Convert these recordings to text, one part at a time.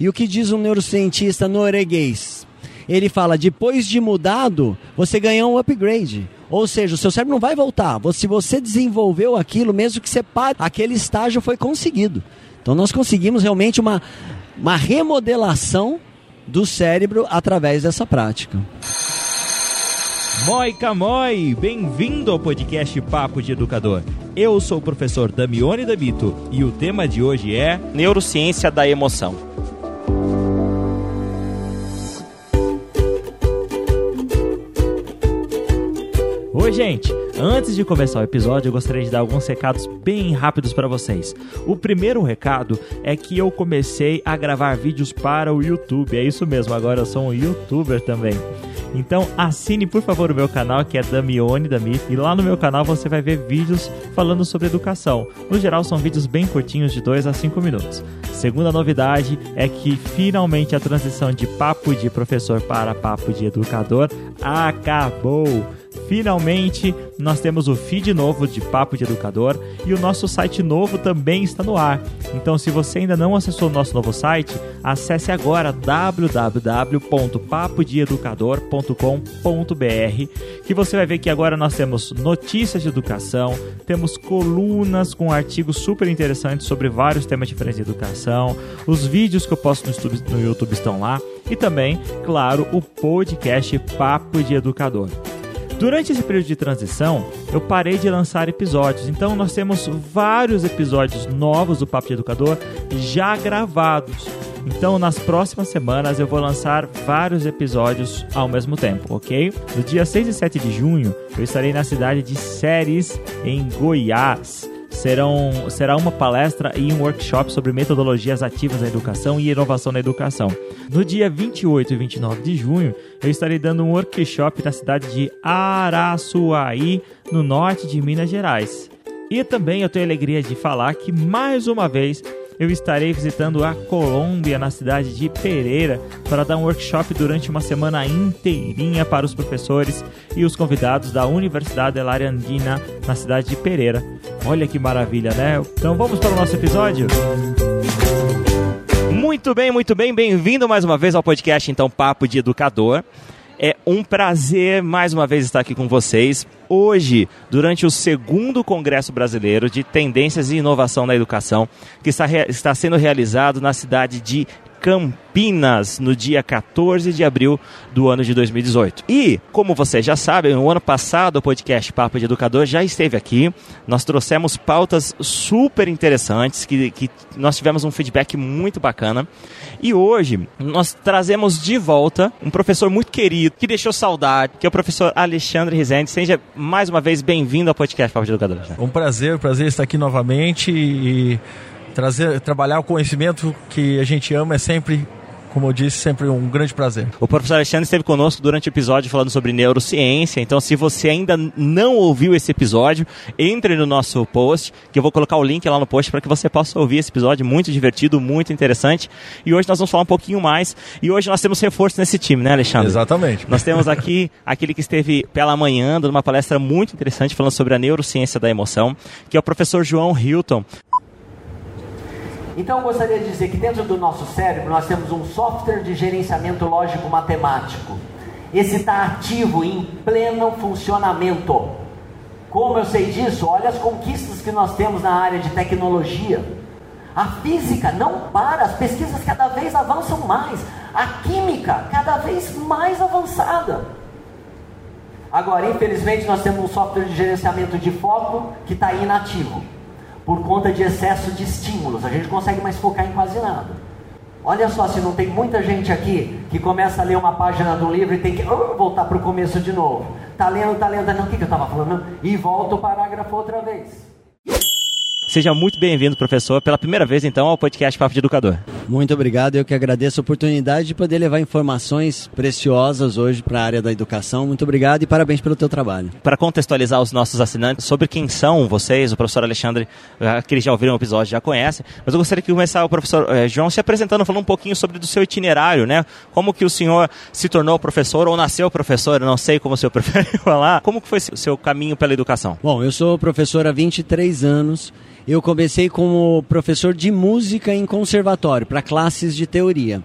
E o que diz um neurocientista norueguês? Ele fala, depois de mudado, você ganhou um upgrade. Ou seja, o seu cérebro não vai voltar. Se você desenvolveu aquilo, mesmo que você pare, aquele estágio foi conseguido. Então nós conseguimos realmente uma, uma remodelação do cérebro através dessa prática. Moi Camoi, bem-vindo ao podcast Papo de Educador. Eu sou o professor Damione Dabito e o tema de hoje é Neurociência da Emoção. Oi, gente! Antes de começar o episódio, eu gostaria de dar alguns recados bem rápidos para vocês. O primeiro recado é que eu comecei a gravar vídeos para o YouTube. É isso mesmo, agora eu sou um youtuber também. Então assine por favor o meu canal que é Damione Dami e lá no meu canal você vai ver vídeos falando sobre educação. No geral são vídeos bem curtinhos de 2 a 5 minutos. Segunda novidade é que finalmente a transição de papo de professor para papo de educador acabou. Finalmente, nós temos o feed novo de Papo de Educador e o nosso site novo também está no ar. Então, se você ainda não acessou o nosso novo site, acesse agora www.papodeeducador.com.br, que você vai ver que agora nós temos notícias de educação, temos colunas com artigos super interessantes sobre vários temas diferentes de educação, os vídeos que eu posto no YouTube, no YouTube estão lá e também, claro, o podcast Papo de Educador. Durante esse período de transição, eu parei de lançar episódios, então nós temos vários episódios novos do Papo de Educador já gravados. Então, nas próximas semanas, eu vou lançar vários episódios ao mesmo tempo, ok? No dia 6 e 7 de junho, eu estarei na cidade de Séries, em Goiás serão, será uma palestra e um workshop sobre metodologias ativas na educação e inovação na educação. No dia 28 e 29 de junho, eu estarei dando um workshop na cidade de Araçuaí, no norte de Minas Gerais. E também eu tenho a alegria de falar que mais uma vez eu estarei visitando a Colômbia, na cidade de Pereira, para dar um workshop durante uma semana inteirinha para os professores e os convidados da Universidade El Andina, na cidade de Pereira. Olha que maravilha, né? Então vamos para o nosso episódio? Muito bem, muito bem. Bem-vindo mais uma vez ao podcast, então, Papo de Educador. É um prazer mais uma vez estar aqui com vocês. Hoje, durante o segundo Congresso Brasileiro de Tendências e Inovação na Educação, que está, está sendo realizado na cidade de Campinas, no dia 14 de abril do ano de 2018. E, como vocês já sabem, no ano passado o podcast Papo de Educador já esteve aqui. Nós trouxemos pautas super interessantes, que, que nós tivemos um feedback muito bacana. E hoje nós trazemos de volta um professor muito querido, que deixou saudade, que é o professor Alexandre Rezende. Seja mais uma vez bem-vindo ao podcast Papo de Educador. Um prazer, um prazer estar aqui novamente e trazer, trabalhar o conhecimento que a gente ama é sempre como eu disse, sempre um grande prazer. O professor Alexandre esteve conosco durante o episódio falando sobre neurociência, então se você ainda não ouviu esse episódio, entre no nosso post, que eu vou colocar o link lá no post para que você possa ouvir esse episódio, muito divertido, muito interessante. E hoje nós vamos falar um pouquinho mais, e hoje nós temos reforço nesse time, né, Alexandre? Exatamente. Nós temos aqui aquele que esteve pela manhã, dando uma palestra muito interessante falando sobre a neurociência da emoção, que é o professor João Hilton. Então eu gostaria de dizer que dentro do nosso cérebro nós temos um software de gerenciamento lógico matemático. Esse está ativo em pleno funcionamento. Como eu sei disso? Olha as conquistas que nós temos na área de tecnologia. A física não para, as pesquisas cada vez avançam mais. A química cada vez mais avançada. Agora, infelizmente, nós temos um software de gerenciamento de foco que está inativo por conta de excesso de estímulos. A gente consegue mais focar em quase nada. Olha só, se não tem muita gente aqui que começa a ler uma página do livro e tem que uh, voltar para o começo de novo. Tá lendo, tá lendo, não, o que, que eu estava falando? E volta o parágrafo outra vez. Seja muito bem-vindo, professor, pela primeira vez então ao podcast Papo de Educador. Muito obrigado, eu que agradeço a oportunidade de poder levar informações preciosas hoje para a área da educação. Muito obrigado e parabéns pelo teu trabalho. Para contextualizar os nossos assinantes sobre quem são vocês, o professor Alexandre, que eles já ouviram o episódio, já conhecem, mas eu gostaria que começar o professor eh, João se apresentando, falando um pouquinho sobre do seu itinerário, né? Como que o senhor se tornou professor ou nasceu professor, não sei como o senhor prefere falar. Como que foi o seu caminho pela educação? Bom, eu sou professor há 23 anos eu comecei como professor de música em conservatório, para classes de teoria.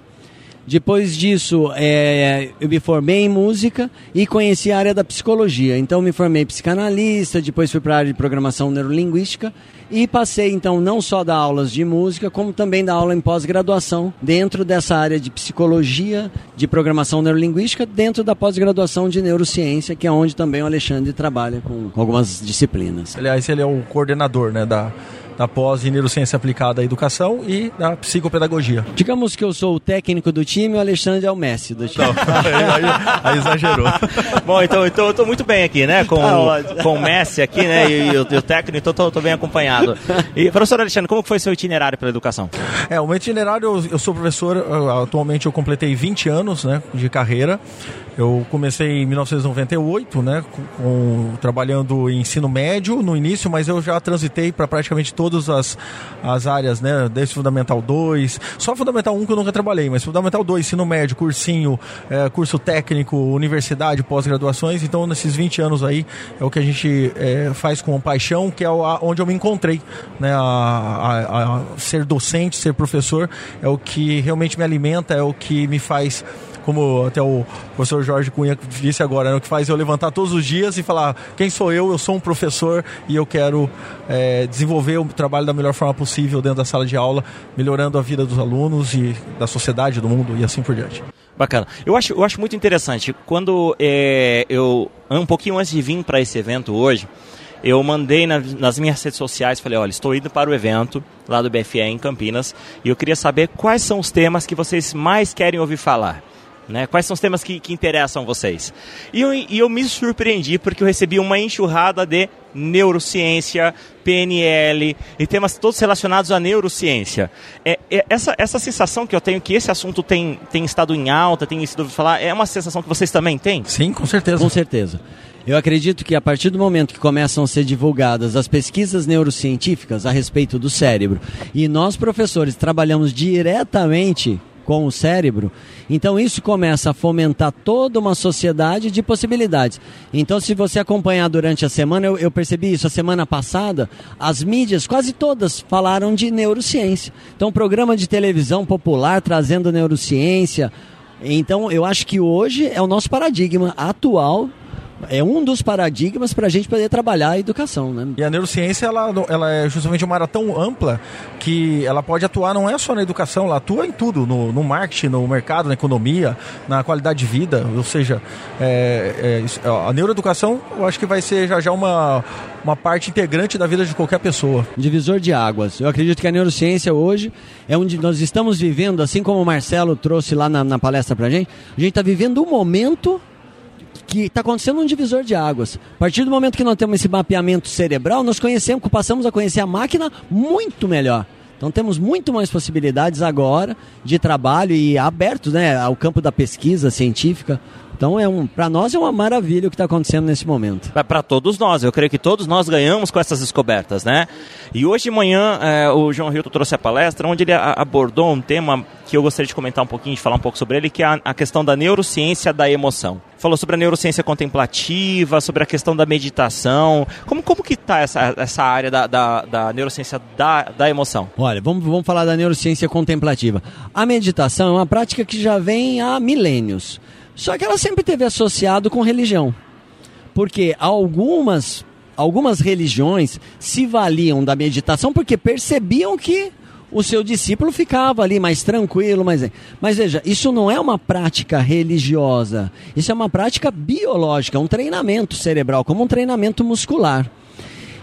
Depois disso, é, eu me formei em música e conheci a área da psicologia. Então, me formei psicanalista, depois fui para a área de programação neurolinguística e passei, então, não só dar aulas de música, como também dar aula em pós-graduação dentro dessa área de psicologia, de programação neurolinguística, dentro da pós-graduação de neurociência, que é onde também o Alexandre trabalha com algumas disciplinas. Aliás, ele é o coordenador né, da da pós em neurociência aplicada à educação e da psicopedagogia. Digamos que eu sou o técnico do time e o Alexandre é o Messi do time. Não, aí, aí, exagerou. Bom, então, então eu estou muito bem aqui, né? Com, tá com o Messi aqui, né? E, e, o, e o, técnico, então estou bem acompanhado. E, professor Alexandre, como foi seu itinerário pela educação? É, o meu itinerário, eu, eu sou professor, atualmente eu completei 20 anos né, de carreira. Eu comecei em 1998, né, com, com, trabalhando em ensino médio no início, mas eu já transitei para praticamente todas as, as áreas, né, desde Fundamental 2, só Fundamental 1 que eu nunca trabalhei, mas Fundamental 2, ensino médio, cursinho, é, curso técnico, universidade, pós-graduações, então nesses 20 anos aí é o que a gente é, faz com paixão, que é onde eu me encontrei, né, a, a, a ser docente, ser professor, é o que realmente me alimenta, é o que me faz como até o professor Jorge Cunha disse agora, né, o que faz eu levantar todos os dias e falar quem sou eu, eu sou um professor e eu quero é, desenvolver o trabalho da melhor forma possível dentro da sala de aula, melhorando a vida dos alunos e da sociedade, do mundo e assim por diante. Bacana. Eu acho, eu acho muito interessante. Quando é, eu, um pouquinho antes de vir para esse evento hoje, eu mandei na, nas minhas redes sociais, falei, olha, estou indo para o evento lá do BFE em Campinas e eu queria saber quais são os temas que vocês mais querem ouvir falar. Né? Quais são os temas que, que interessam vocês? E eu, e eu me surpreendi porque eu recebi uma enxurrada de neurociência, PNL e temas todos relacionados à neurociência. É, é, essa, essa sensação que eu tenho que esse assunto tem, tem estado em alta, tem sido falar, é uma sensação que vocês também têm? Sim, com certeza. Com certeza. Eu acredito que a partir do momento que começam a ser divulgadas as pesquisas neurocientíficas a respeito do cérebro e nós professores trabalhamos diretamente com o cérebro. Então isso começa a fomentar toda uma sociedade de possibilidades. Então, se você acompanhar durante a semana, eu, eu, percebi isso. A semana passada, as mídias, quase todas, falaram de neurociência. Então, programa de televisão popular trazendo neurociência. Então, eu acho que hoje é o nosso paradigma atual é um dos paradigmas para a gente poder trabalhar a educação. Né? E a neurociência ela, ela é justamente uma área tão ampla que ela pode atuar não é só na educação, ela atua em tudo, no, no marketing, no mercado, na economia, na qualidade de vida. Ou seja, é, é, a neuroeducação eu acho que vai ser já, já uma, uma parte integrante da vida de qualquer pessoa. Divisor de águas. Eu acredito que a neurociência hoje é onde nós estamos vivendo, assim como o Marcelo trouxe lá na, na palestra para a gente, a gente está vivendo um momento que está acontecendo um divisor de águas. A partir do momento que nós temos esse mapeamento cerebral, nós conhecemos, passamos a conhecer a máquina muito melhor. Então temos muito mais possibilidades agora de trabalho e abertos né, ao campo da pesquisa científica. Então é um, para nós é uma maravilha o que está acontecendo nesse momento. Para todos nós, eu creio que todos nós ganhamos com essas descobertas, né? E hoje de manhã é, o João Hilton trouxe a palestra onde ele abordou um tema que eu gostaria de comentar um pouquinho, de falar um pouco sobre ele, que é a, a questão da neurociência da emoção. Falou sobre a neurociência contemplativa, sobre a questão da meditação. Como, como que está essa, essa área da, da, da neurociência da, da emoção? Olha, vamos, vamos falar da neurociência contemplativa. A meditação é uma prática que já vem há milênios. Só que ela sempre teve associado com religião. Porque algumas, algumas religiões se valiam da meditação porque percebiam que o seu discípulo ficava ali mais tranquilo, mas mas veja, isso não é uma prática religiosa, isso é uma prática biológica, um treinamento cerebral, como um treinamento muscular.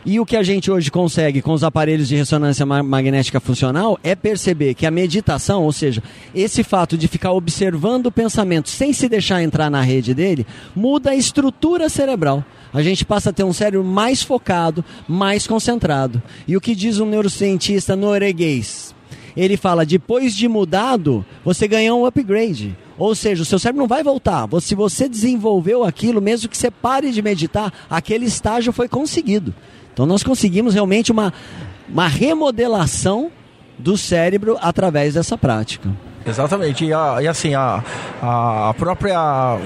E o que a gente hoje consegue com os aparelhos de ressonância magnética funcional é perceber que a meditação, ou seja, esse fato de ficar observando o pensamento sem se deixar entrar na rede dele, muda a estrutura cerebral. A gente passa a ter um cérebro mais focado, mais concentrado. E o que diz um neurocientista norueguês? Ele fala: depois de mudado, você ganhou um upgrade. Ou seja, o seu cérebro não vai voltar. Se você desenvolveu aquilo, mesmo que você pare de meditar, aquele estágio foi conseguido. Então nós conseguimos realmente uma, uma remodelação do cérebro através dessa prática. Exatamente. E, a, e assim, a, a própria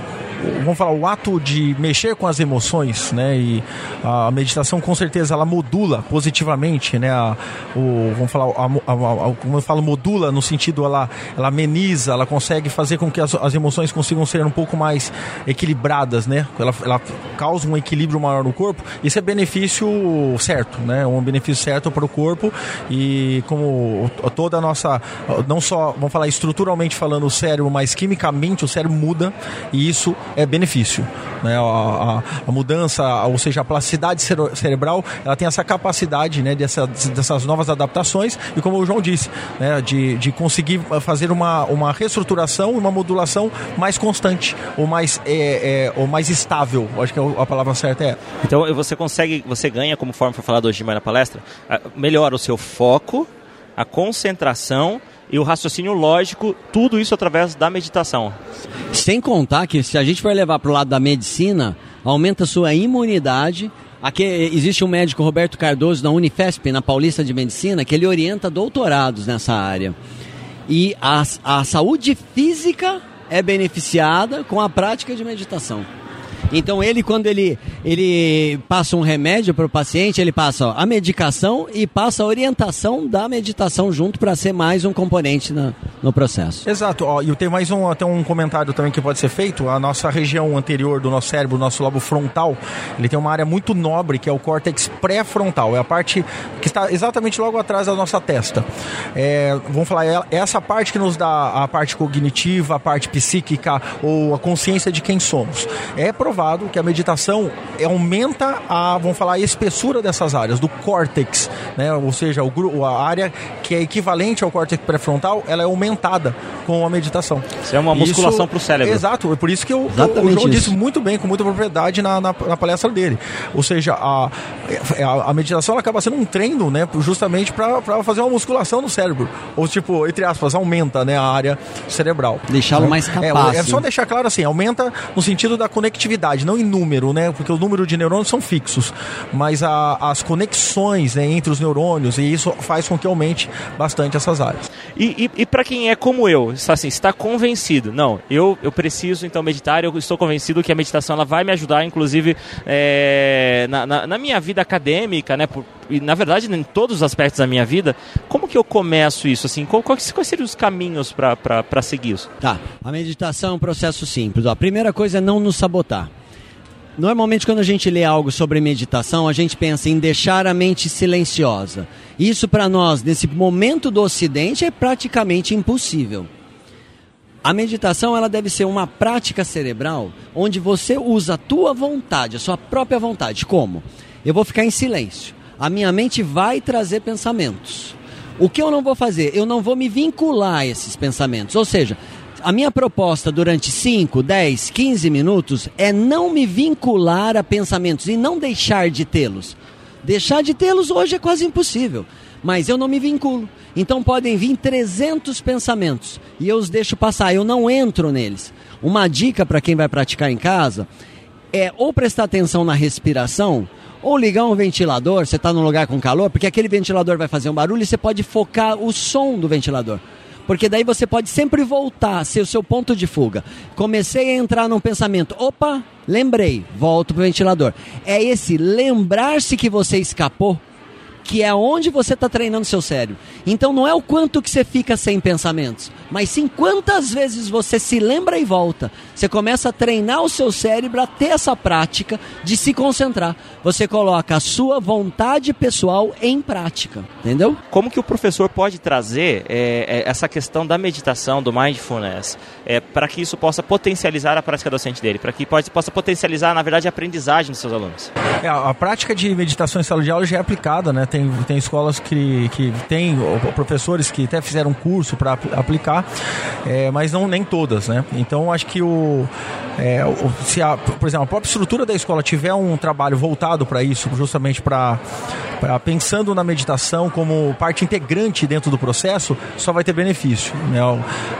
vamos falar, o ato de mexer com as emoções, né? E a meditação com certeza ela modula positivamente, né? A, o, vamos falar, a, a, a, como eu falo, modula no sentido ela, ela ameniza, ela consegue fazer com que as, as emoções consigam ser um pouco mais equilibradas, né? Ela, ela causa um equilíbrio maior no corpo. Isso é benefício certo, né? Um benefício certo para o corpo e como toda a nossa, não só, vamos falar estruturalmente falando o cérebro, mas quimicamente o cérebro muda e isso é benefício. Né? A, a, a mudança, ou seja, a plasticidade cerebral, ela tem essa capacidade né, dessa, dessas novas adaptações e como o João disse, né, de, de conseguir fazer uma, uma reestruturação e uma modulação mais constante ou mais, é, é, ou mais estável. Acho que a palavra certa é. Então você consegue, você ganha, como forma foi falado hoje de manhã na palestra, melhora o seu foco, a concentração e o raciocínio lógico, tudo isso através da meditação. Sem contar que se a gente for levar para o lado da medicina, aumenta sua imunidade. Aqui existe um médico, Roberto Cardoso, na Unifesp, na Paulista de Medicina, que ele orienta doutorados nessa área. E a, a saúde física é beneficiada com a prática de meditação. Então ele, quando ele, ele passa um remédio para o paciente, ele passa ó, a medicação e passa a orientação da meditação junto para ser mais um componente no processo. Exato. E tem mais um, até um comentário também que pode ser feito. A nossa região anterior do nosso cérebro, nosso lobo frontal, ele tem uma área muito nobre que é o córtex pré-frontal. É a parte que está exatamente logo atrás da nossa testa. É, vamos falar, é essa parte que nos dá a parte cognitiva, a parte psíquica ou a consciência de quem somos. É provável provado que a meditação aumenta a, vamos falar, a espessura dessas áreas, do córtex, né? ou seja, o, a área que é equivalente ao córtex pré-frontal, ela é aumentada com a meditação. Isso é uma musculação para o cérebro. Exato, é por isso que eu, o João isso. disse muito bem, com muita propriedade na, na, na palestra dele. Ou seja, a, a, a, meditação ela acaba sendo um treino, né, justamente para fazer uma musculação no cérebro. Ou tipo, entre aspas, aumenta né, a área cerebral. Deixá-lo mais capaz. É, é só deixar claro assim, aumenta no sentido da conectividade não em número, né? Porque o número de neurônios são fixos, mas a, as conexões né, entre os neurônios, e isso faz com que aumente bastante essas áreas. E, e, e para quem é como eu, assim, está convencido, não, eu, eu preciso então meditar, eu estou convencido que a meditação ela vai me ajudar, inclusive é, na, na, na, minha vida acadêmica, né? Por, e na verdade em todos os aspectos da minha vida, como que eu começo isso? Assim, qual, quais, quais seriam os caminhos para seguir isso? Tá, a meditação é um processo simples. Ó. A primeira coisa é não nos sabotar. Normalmente, quando a gente lê algo sobre meditação, a gente pensa em deixar a mente silenciosa. Isso, para nós, nesse momento do Ocidente, é praticamente impossível. A meditação ela deve ser uma prática cerebral onde você usa a tua vontade, a sua própria vontade. Como? Eu vou ficar em silêncio. A minha mente vai trazer pensamentos. O que eu não vou fazer? Eu não vou me vincular a esses pensamentos. Ou seja, a minha proposta durante 5, 10, 15 minutos é não me vincular a pensamentos e não deixar de tê-los. Deixar de tê-los hoje é quase impossível, mas eu não me vinculo. Então podem vir 300 pensamentos e eu os deixo passar, eu não entro neles. Uma dica para quem vai praticar em casa é ou prestar atenção na respiração, ou ligar um ventilador, você está num lugar com calor, porque aquele ventilador vai fazer um barulho e você pode focar o som do ventilador. Porque daí você pode sempre voltar ser o seu ponto de fuga. Comecei a entrar num pensamento, opa, lembrei, volto pro ventilador. É esse lembrar-se que você escapou que é onde você está treinando seu cérebro. Então não é o quanto que você fica sem pensamentos, mas sim quantas vezes você se lembra e volta. Você começa a treinar o seu cérebro a ter essa prática de se concentrar. Você coloca a sua vontade pessoal em prática, entendeu? Como que o professor pode trazer é, é, essa questão da meditação, do mindfulness, é, para que isso possa potencializar a prática docente dele, para que pode, possa potencializar, na verdade, a aprendizagem dos seus alunos? É, a prática de meditação em sala de aula já é aplicada, né? Tem, tem escolas que, que tem professores que até fizeram curso para aplicar, é, mas não nem todas, né? Então acho que o, é, o se a, por exemplo, a própria estrutura da escola tiver um trabalho voltado para isso, justamente para pensando na meditação como parte integrante dentro do processo, só vai ter benefício. Né?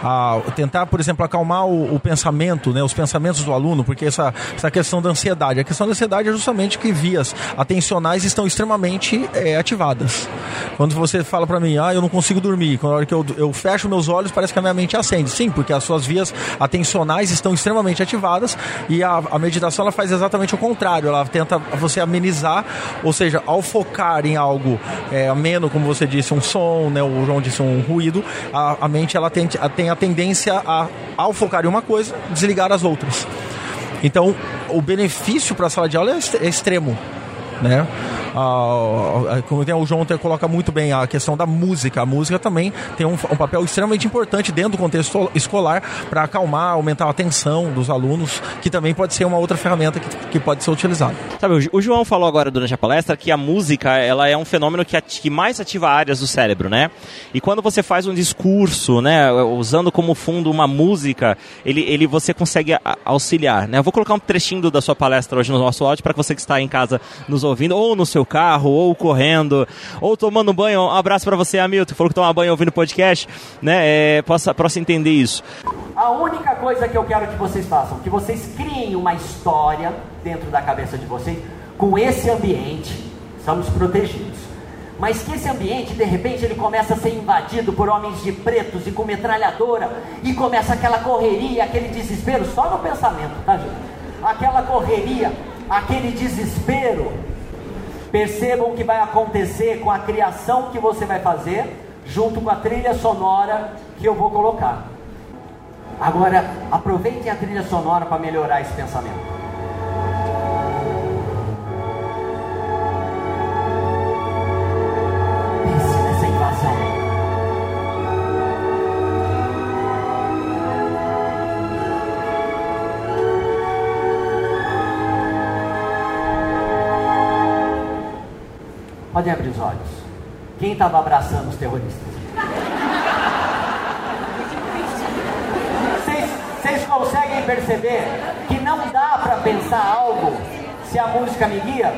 A, tentar, por exemplo, acalmar o, o, pensamento, né? os pensamentos do aluno, porque essa, essa questão da ansiedade. A questão da ansiedade é justamente que vias atencionais estão extremamente é, ativadas. Quando você fala para mim, ah, eu não consigo dormir, quando a hora que eu, eu fecho meus olhos, parece que a minha mente acende. Sim, porque as suas vias atencionais estão extremamente ativadas e a, a meditação ela faz exatamente o contrário. Ela tenta você amenizar, ou seja, ao focar em algo é, ameno, como você disse, um som, né, o João disse um ruído, a, a mente ela tem, tem a tendência a, ao focar em uma coisa, desligar as outras. Então, o benefício para a sala de aula é, é extremo, né? A, a, como o João coloca muito bem a questão da música. A música também tem um, um papel extremamente importante dentro do contexto escolar para acalmar, aumentar a atenção dos alunos, que também pode ser uma outra ferramenta que, que pode ser utilizada. Sabe, o João falou agora durante a palestra que a música ela é um fenômeno que, que mais ativa áreas do cérebro, né? E quando você faz um discurso, né, usando como fundo uma música, ele, ele você consegue auxiliar, né? Eu vou colocar um trechinho da sua palestra hoje no nosso áudio para você que está em casa nos ouvindo ou no seu seu carro, ou correndo, ou tomando banho. Um abraço para você, Hamilton, falou que toma banho ouvindo podcast, né? É, possa, possa entender isso. A única coisa que eu quero que vocês façam, que vocês criem uma história dentro da cabeça de vocês com esse ambiente, estamos protegidos. Mas que esse ambiente, de repente, ele começa a ser invadido por homens de pretos e com metralhadora, e começa aquela correria, aquele desespero, só no pensamento, tá, gente? Aquela correria, aquele desespero, Percebam o que vai acontecer com a criação que você vai fazer, junto com a trilha sonora que eu vou colocar. Agora, aproveitem a trilha sonora para melhorar esse pensamento. Podem abrir os olhos. Quem estava abraçando os terroristas? Vocês conseguem perceber que não dá para pensar algo se a música me guia?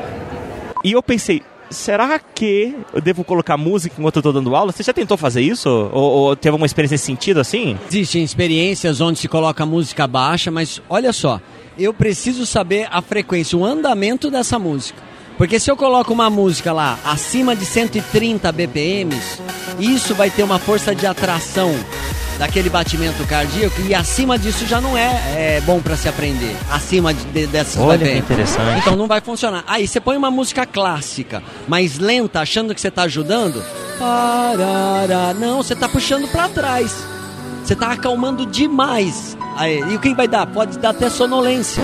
E eu pensei, será que eu devo colocar música enquanto eu estou dando aula? Você já tentou fazer isso? Ou, ou teve alguma experiência nesse sentido assim? Existem experiências onde se coloca música baixa, mas olha só, eu preciso saber a frequência, o andamento dessa música. Porque se eu coloco uma música lá acima de 130 BPMs, isso vai ter uma força de atração daquele batimento cardíaco e acima disso já não é, é bom para se aprender. Acima de, de, dessas Olha BPMs. que interessante. Então não vai funcionar. Aí você põe uma música clássica, mais lenta, achando que você está ajudando. Não, você está puxando para trás. Você está acalmando demais. E o que vai dar? Pode dar até sonolência.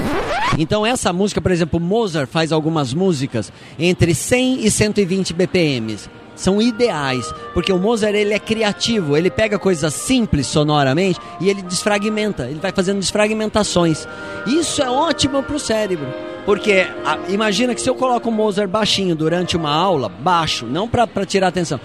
Então essa música, por exemplo, Mozart faz algumas músicas entre 100 e 120 BPMs. São ideais, porque o Mozart ele é criativo, ele pega coisas simples sonoramente e ele desfragmenta, ele vai fazendo desfragmentações. Isso é ótimo para o cérebro. Porque a, imagina que se eu coloco o Mozart baixinho durante uma aula, baixo, não para tirar atenção,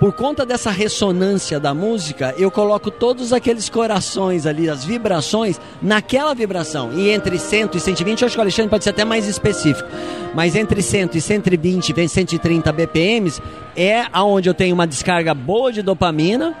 por conta dessa ressonância da música, eu coloco todos aqueles corações ali, as vibrações, naquela vibração. E entre 100 e 120, eu acho que o Alexandre pode ser até mais específico, mas entre 100 e 120, 130 BPMs é aonde eu tenho uma descarga boa de dopamina,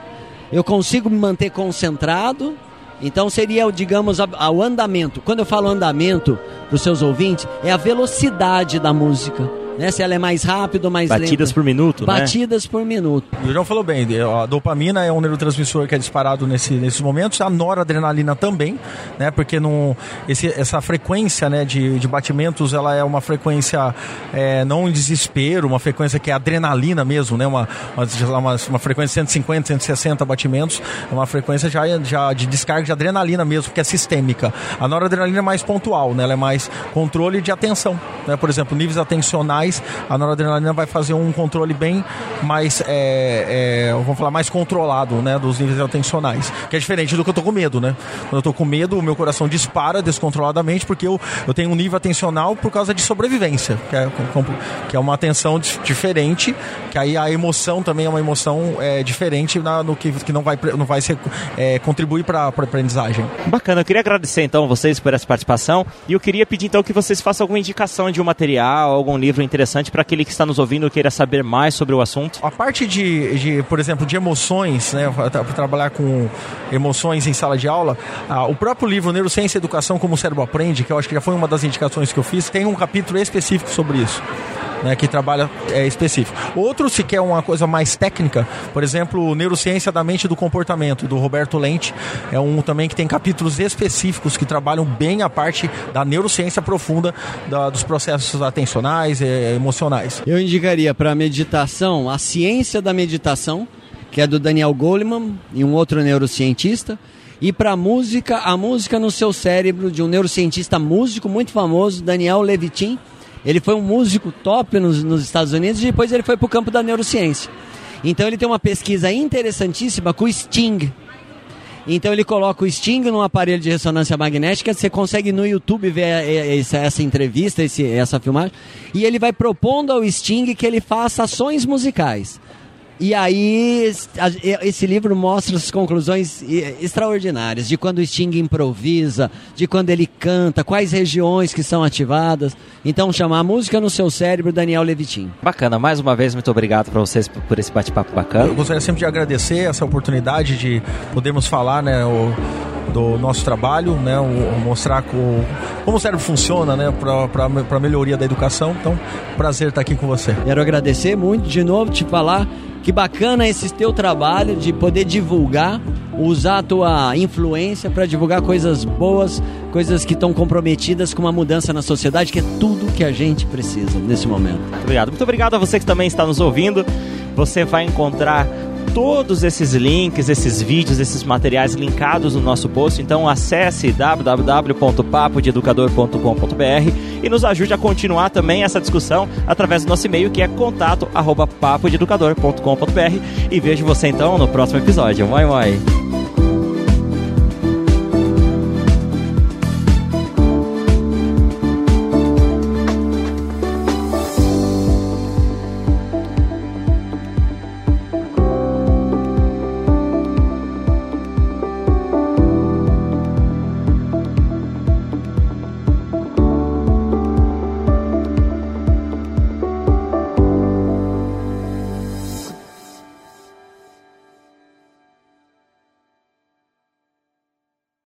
eu consigo me manter concentrado. Então seria, digamos, o andamento. Quando eu falo andamento para os seus ouvintes, é a velocidade da música né? Se ela é mais rápida ou mais Batidas lenta. por minuto, né? Batidas né? por minuto. O João falou bem, a dopamina é um neurotransmissor que é disparado nesse, nesses momentos, a noradrenalina também, né? Porque não, esse, essa frequência né, de, de batimentos, ela é uma frequência é, não em desespero, uma frequência que é adrenalina mesmo, né? Uma, uma, uma frequência de 150, 160 batimentos, é uma frequência já, já de descarga de adrenalina mesmo, que é sistêmica. A noradrenalina é mais pontual, né? Ela é mais controle de atenção, né? Por exemplo, níveis atencionais mais, a noradrenalina vai fazer um controle bem mais, é, é, vamos falar, mais controlado, né, dos níveis atencionais, que é diferente do que eu tô com medo, né? Quando eu tô com medo, o meu coração dispara descontroladamente porque eu, eu tenho um nível atencional por causa de sobrevivência, que é, que é uma atenção diferente, que aí a emoção também é uma emoção é, diferente na, no que, que não vai, não vai ser, é, contribuir para a aprendizagem. Bacana, eu queria agradecer então vocês por essa participação e eu queria pedir então que vocês façam alguma indicação de um material, algum livro interessante para aquele que está nos ouvindo e queira saber mais sobre o assunto? A parte de, de por exemplo, de emoções, né, para trabalhar com emoções em sala de aula, ah, o próprio livro Neurociência e Educação como o Cérebro Aprende, que eu acho que já foi uma das indicações que eu fiz, tem um capítulo específico sobre isso né, que trabalha é, específico. Outro, se quer uma coisa mais técnica, por exemplo, Neurociência da Mente e do Comportamento, do Roberto Lente, é um também que tem capítulos específicos que trabalham bem a parte da neurociência profunda da, dos processos atencionais e emocionais. Eu indicaria para meditação a ciência da meditação, que é do Daniel Goleman e um outro neurocientista. E para música, a música no seu cérebro, de um neurocientista músico muito famoso, Daniel Levitin, ele foi um músico top nos, nos Estados Unidos e depois ele foi para o campo da neurociência. Então ele tem uma pesquisa interessantíssima com o Sting. Então ele coloca o Sting num aparelho de ressonância magnética, você consegue no YouTube ver essa, essa entrevista, esse, essa filmagem, e ele vai propondo ao Sting que ele faça ações musicais. E aí, esse livro mostra as conclusões extraordinárias de quando o Sting improvisa, de quando ele canta, quais regiões que são ativadas. Então, chamar a música no seu cérebro, Daniel Levitin. Bacana, mais uma vez, muito obrigado para vocês por esse bate-papo bacana. Eu gostaria sempre de agradecer essa oportunidade de podermos falar, né, o, do nosso trabalho, né, o, mostrar co, como o cérebro funciona, né, para a melhoria da educação. Então, prazer estar aqui com você. Quero agradecer muito de novo, te falar que bacana esse teu trabalho de poder divulgar, usar a tua influência para divulgar coisas boas, coisas que estão comprometidas com uma mudança na sociedade, que é tudo que a gente precisa nesse momento. Muito obrigado. Muito obrigado a você que também está nos ouvindo. Você vai encontrar todos esses links, esses vídeos, esses materiais linkados no nosso post. Então acesse www.papodeeducador.com.br e nos ajude a continuar também essa discussão através do nosso e-mail que é contato@papodeeducador.com.br e vejo você então no próximo episódio. Moi moi.